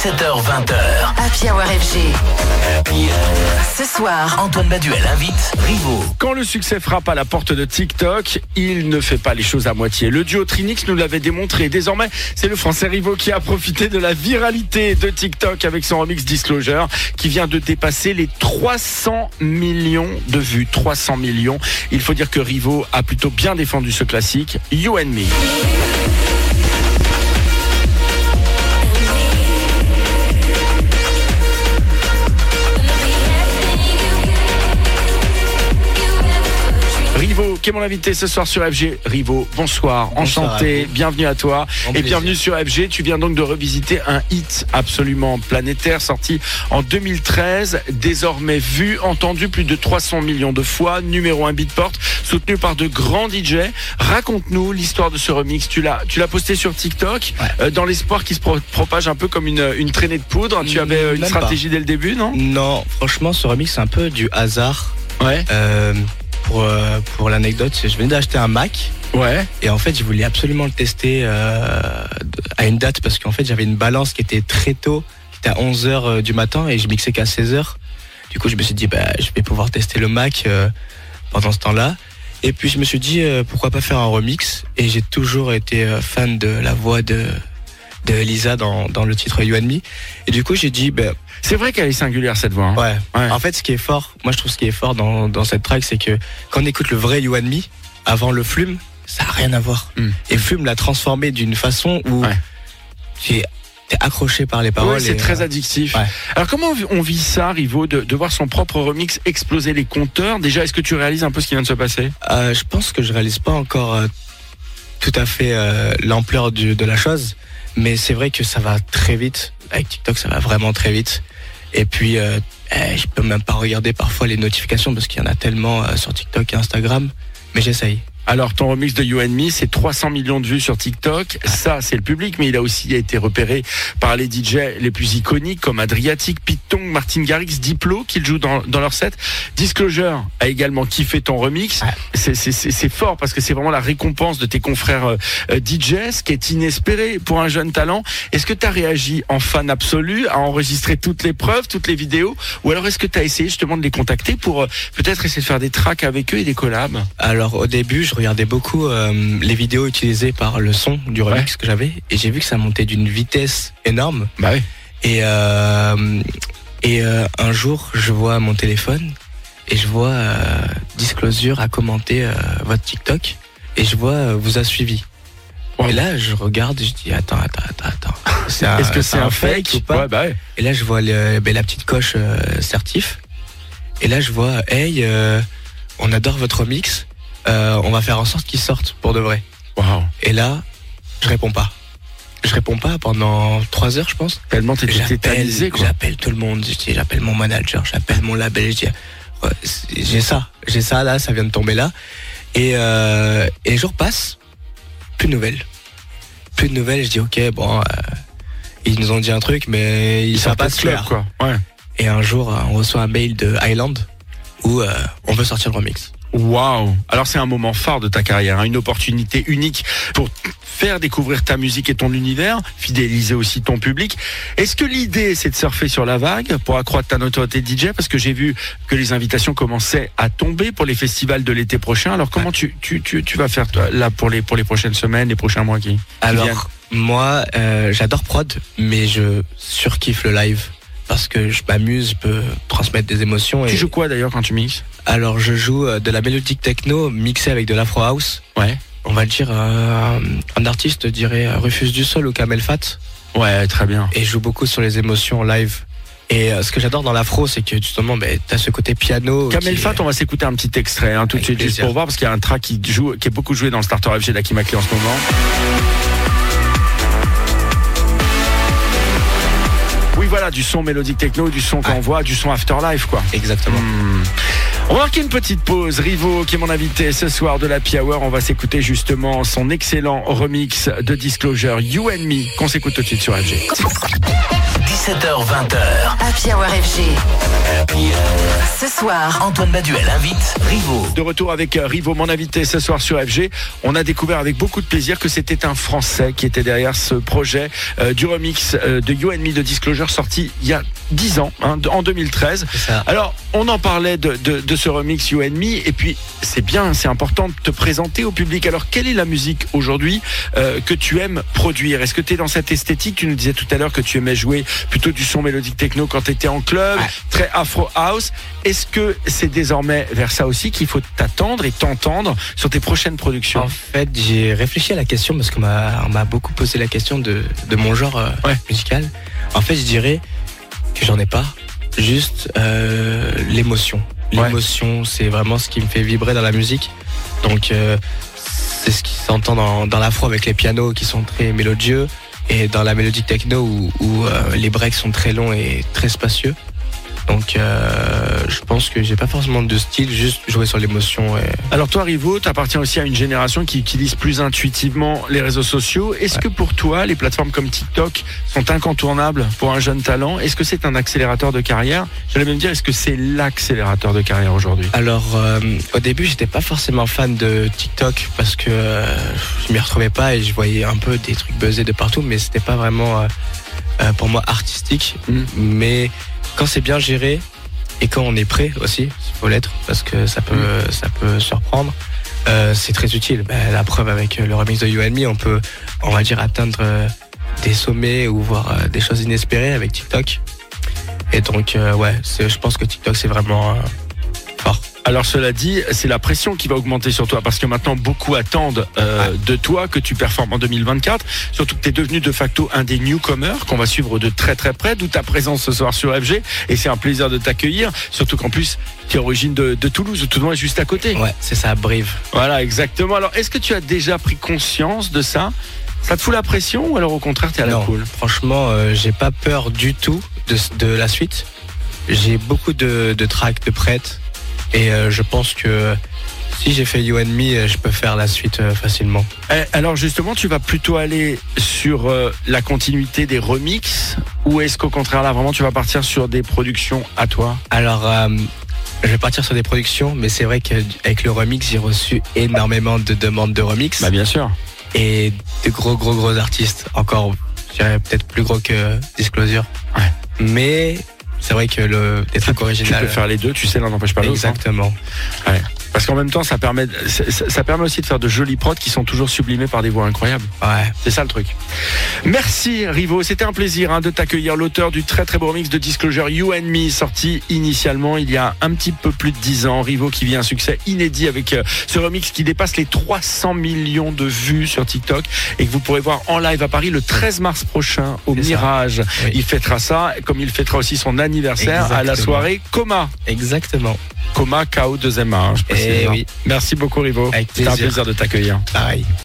17h20h. Happy Hour FG. Ce soir, Antoine Baduel invite Rivo. Quand le succès frappe à la porte de TikTok, il ne fait pas les choses à moitié. Le duo Trinix nous l'avait démontré. Désormais, c'est le français Rivo qui a profité de la viralité de TikTok avec son remix Disclosure qui vient de dépasser les 300 millions de vues. 300 millions. Il faut dire que Rivo a plutôt bien défendu ce classique, You and Me. Qui est mon invité ce soir sur FG. Rivo, bonsoir, enchanté, bienvenue à toi et plaisir. bienvenue sur FG. Tu viens donc de revisiter un hit absolument planétaire sorti en 2013, désormais vu, entendu plus de 300 millions de fois, numéro 1 Beatport, soutenu par de grands DJ. Raconte-nous l'histoire de ce remix. Tu l'as, tu l'as posté sur TikTok Ouais. euh, dans l'espoir qu'il se pro- propage un peu comme une, une traînée de poudre. Tu avais euh, une même stratégie dès le début, non? Non, franchement, ce remix, c'est un peu du hasard. Ouais. Euh, pour euh, pour l'anecdote, je venais d'acheter un Mac Ouais. et en fait, je voulais absolument le tester euh, à une date parce qu'en fait, j'avais une balance qui était très tôt, qui était à 11h du matin et je mixais qu'à 16h. Du coup, je me suis dit, bah, je vais pouvoir tester le Mac euh, pendant ce temps-là. Et puis, je me suis dit, euh, pourquoi pas faire un remix? Et j'ai toujours été euh, fan de la voix de, de Lisa dans, dans le titre You and Me. Et du coup, j'ai dit, bah, C'est vrai qu'elle est singulière cette voix. hein. Ouais. Ouais. En fait, ce qui est fort, moi je trouve ce qui est fort dans, dans cette track, c'est que quand on écoute le vrai You and Me, avant le Flume, ça n'a rien à voir. Mm. Et Flume l'a transformé d'une façon où Ouais. tu es t'es accroché par les Ouais, paroles. c'est et, très euh, addictif. ouais. Alors comment on vit- ça, Rivo, de, de voir son propre remix exploser les compteurs? Déjà, est-ce que tu réalises un peu ce qui vient de se passer? Euh, je pense que je réalise pas encore euh, tout à fait euh, l'ampleur de la chose, mais c'est vrai que ça va très vite. Avec TikTok, ça va vraiment très vite. Et puis, euh, eh, je peux même pas regarder parfois les notifications parce qu'il y en a tellement euh, sur TikTok et Instagram, mais j'essaye. Alors, ton remix de You and Me, c'est 300 millions de vues sur TikTok. Ça, c'est le public, mais il a aussi été repéré par les DJ les plus iconiques comme Adriatic, Pitong, Martin Garrix, Diplo, qu'ils jouent dans, dans leur set. Disclosure a également kiffé ton remix. C'est fort parce que c'est vraiment la récompense de tes confrères euh, euh, DJ, ce qui est inespéré pour un jeune talent. Est-ce que tu as réagi en fan absolu, à enregistrer toutes les preuves, toutes les vidéos Ou alors est-ce que tu as essayé justement de les contacter pour euh, peut-être essayer de faire des tracks avec eux et des collabs? Alors au début, je regardais beaucoup euh, les vidéos utilisées par le son du remix Ouais. que j'avais et j'ai vu que ça montait d'une vitesse énorme. Bah oui. Et euh, et euh, un jour, je vois mon téléphone et je vois Disclosure a commenté votre TikTok et je vois vous a suivi. Et là, je regarde, et je dis attends, attends, attends, attends. Est-ce que c'est un fake, ou pas Ouais, bah. Et là, je vois le- ben, la petite coche certif. Et là, je vois, hey, on adore votre mix. Euh, on va faire en sorte qu'il sorte pour de vrai. Et là, je réponds pas. Je réponds pas pendant trois heures, je pense. Tellement J'appelle, tétanisé, quoi. j'appelle tout le monde. J'appelle mon manager, j'appelle mon label. J'ai ça, j'ai ça là, ça vient de tomber là. Et, euh, et les jours passent, plus de nouvelles. Plus de nouvelles. Je dis, ok, bon, euh, ils nous ont dit un truc, mais ils Ils savent sont pas pas se club, faire. quoi. Ouais. Et un jour, on reçoit un mail de Highland où euh, on veut sortir le remix. Waouh. Alors c'est un moment phare de ta carrière, hein, une opportunité unique pour faire découvrir ta musique et ton univers, fidéliser aussi ton public. Est-ce que l'idée c'est de surfer sur la vague pour accroître ta notoriété DJ Parce que j'ai vu que les invitations commençaient à tomber pour les festivals de l'été prochain. Alors comment tu, tu, tu, tu vas faire toi, là pour les, pour les prochaines semaines, les prochains mois qui, qui viennent? Alors, moi, euh, j'adore prod, mais je surkiffe le live. Parce que je m'amuse, je peux transmettre des émotions. Tu Et joues quoi d'ailleurs quand tu mixes Alors, je joue euh, de la mélodique techno mixée avec de l'afro house. Ouais. On va le dire, euh, un artiste dirait euh, Rufus du Sol ou Kamel Fat. Ouais, très bien. Et je joue beaucoup sur les émotions live. Et ce que j'adore dans l'afro, c'est que justement, ben, t'as ce côté piano. Kamel Fat, on va s'écouter un petit extrait hein, tout de suite juste pour voir parce qu'il y a un track qui joue, qui est beaucoup joué dans le starter FG d'Akimakli en ce moment. Voilà, du son mélodique techno, du son qu'on voit, du son afterlife, quoi. Exactement. Hmm. On va marquer une petite pause. Rivo, qui est mon invité ce soir de la Hour, on va s'écouter justement son excellent remix de Disclosure You and Me qu'on s'écoute tout de suite sur FG. 17h20h. Happy Hour FG. Ce soir, Antoine Baduel invite Rivo. De retour avec euh, Rivo, mon invité ce soir sur FG. On a découvert avec beaucoup de plaisir que c'était un Français qui était derrière ce projet euh, du remix euh, de You and Me de Disclosure sorti il y a 10 ans, hein, en 2013. C'est ça. Alors, on en parlait de, de- de ce remix You and Me, et puis c'est bien, c'est important de te présenter au public. Alors, quelle est la musique aujourd'hui euh, que tu aimes produire? Est-ce que tu es dans cette esthétique? Tu nous disais tout à l'heure que tu aimais jouer plutôt du son mélodique techno quand tu étais en club, Ouais. très afro house. Est-ce que c'est désormais vers ça aussi qu'il faut t'attendre et t'entendre sur tes prochaines productions? En fait, j'ai réfléchi à la question parce qu'on m'a, beaucoup posé la question de, de mon genre euh, Ouais. musical. En fait, je dirais que j'en ai pas. Juste euh, l'émotion. Ouais. L'émotion, c'est vraiment ce qui me fait vibrer dans la musique. Donc, euh, c'est ce qui s'entend dans, dans l'afro avec les pianos qui sont très mélodieux et dans la mélodie techno où, où, euh, les breaks sont très longs et très spacieux. Donc, euh, je pense que j'ai pas forcément de style, juste jouer sur l'émotion. Et... Alors toi, Rivo, tu appartiens aussi à une génération qui utilise plus intuitivement les réseaux sociaux. Est-ce que pour toi, les plateformes comme TikTok sont incontournables pour un jeune talent? Est-ce que c'est un accélérateur de carrière? J'allais même dire, est-ce que c'est l'accélérateur de carrière aujourd'hui? Alors, euh, au début, j'étais pas forcément fan de TikTok parce que euh, je m'y retrouvais pas et je voyais un peu des trucs buzzés de partout, mais c'était pas vraiment euh, pour moi artistique. Mhm. Mais quand c'est bien géré et quand on est prêt aussi, il faut l'être parce que ça peut, ça peut surprendre. euh, c'est très utile. Ben, la preuve avec le remix de You and Me, on peut, on va dire, atteindre euh, des sommets ou voir euh, des choses inespérées avec TikTok. Et donc, euh, ouais, je pense que TikTok, c'est vraiment euh, fort. Alors cela dit, c'est la pression qui va augmenter sur toi parce que maintenant beaucoup attendent euh, de toi que tu performes en 2024. Surtout que tu es devenu de facto un des newcomers qu'on va suivre de très très près, d'où ta présence ce soir sur FG. Et c'est un plaisir de t'accueillir. Surtout qu'en plus, tu es origine de, de Toulouse, tout le monde est juste à côté. Ouais, c'est ça, Brive. Voilà, exactement. Alors, est-ce que tu as déjà pris conscience de ça? Ça te fout la pression ou alors au contraire, t'es à la Non, cool franchement, euh, j'ai pas peur du tout de, de la suite. J'ai beaucoup de, de tracks de prêtes et euh, je pense que si j'ai fait You and Me, euh, je peux faire la suite euh, facilement. Eh, Alors justement, tu vas plutôt aller sur la continuité des remixes ou est-ce qu'au contraire, là, vraiment, tu vas partir sur des productions à toi? Alors, euh, je vais partir sur des productions, mais c'est vrai qu'avec le remix, j'ai reçu énormément de demandes de remix Bah bien sûr. et de gros, gros, gros artistes. Encore, je dirais peut-être plus gros que Disclosure. Ouais. Mais c'est vrai que le, les tracks Tu originaux. peux faire les deux, tu sais, l'un n'empêche pas l'autre. hein. Exactement. Parce qu'en même temps, ça permet, ça, ça permet aussi de faire de jolis prods qui sont toujours sublimés par des voix incroyables. Ouais. C'est ça le truc. Merci Rivo, c'était un plaisir hein, de t'accueillir, l'auteur du très très beau remix de Disclosure You and Me, sorti initialement il y a un petit peu plus de 10 ans. Rivo qui vit un succès inédit avec euh, ce remix qui dépasse les 300 millions de vues sur TikTok et que vous pourrez voir en live à Paris le 13 mars prochain au. Mirage. Oui. Il fêtera ça, comme il fêtera aussi son anniversaire à la soirée Coma. Exactement. Coma KO 2 hein, je Eh hein. oui. Merci beaucoup Rivo. C'était un plaisir. plaisir de t'accueillir. Pareil.